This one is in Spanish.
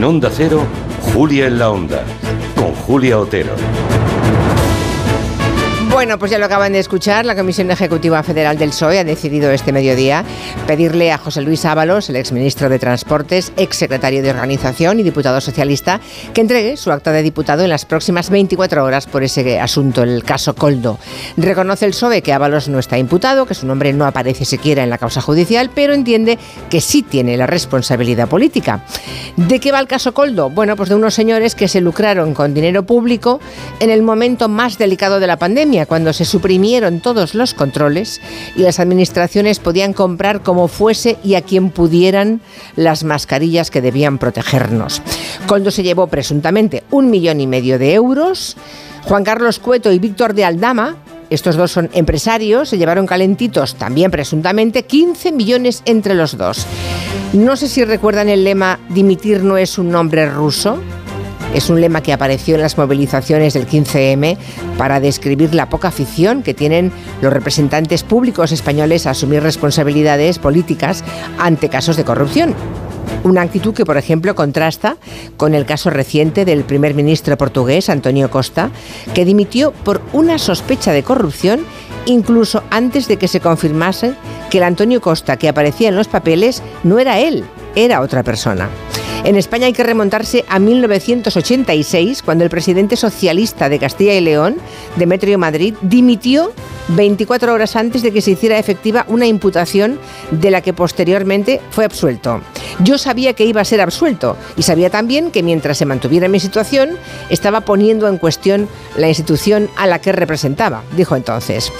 En Onda Cero, Julia en la Onda, con Julia Otero. Bueno, pues ya lo acaban de escuchar. La Comisión Ejecutiva Federal del PSOE ha decidido este mediodía pedirle a José Luis Ábalos, el exministro de Transportes, exsecretario de Organización y diputado socialista, que entregue su acta de diputado en las próximas 24 horas por ese asunto, el caso Coldo. Reconoce el PSOE que Ábalos no está imputado, que su nombre no aparece siquiera en la causa judicial, pero entiende que sí tiene la responsabilidad política. ¿De qué va el caso Coldo? Bueno, pues de unos señores que se lucraron con dinero público en el momento más delicado de la pandemia cuando se suprimieron todos los controles y las administraciones podían comprar como fuese y a quien pudieran las mascarillas que debían protegernos. Coldo se llevó presuntamente un millón y medio de euros. Juan Carlos Cueto y Víctor de Aldama, estos dos son empresarios, se llevaron calentitos, también presuntamente, 15 millones entre los dos. No sé si recuerdan el lema Dimitir no es un nombre ruso. Es un lema que apareció en las movilizaciones del 15M para describir la poca afición que tienen los representantes públicos españoles a asumir responsabilidades políticas ante casos de corrupción. Una actitud que, por ejemplo, contrasta con el caso reciente del primer ministro portugués, Antonio Costa, que dimitió por una sospecha de corrupción incluso antes de que se confirmase que el Antonio Costa que aparecía en los papeles no era él, era otra persona. En España hay que remontarse a 1986, cuando el presidente socialista de Castilla y León, Demetrio Madrid, dimitió 24 horas antes de que se hiciera efectiva una imputación de la que posteriormente fue absuelto. Yo sabía que iba a ser absuelto y sabía también que mientras se mantuviera mi situación estaba poniendo en cuestión la institución a la que representaba, dijo entonces.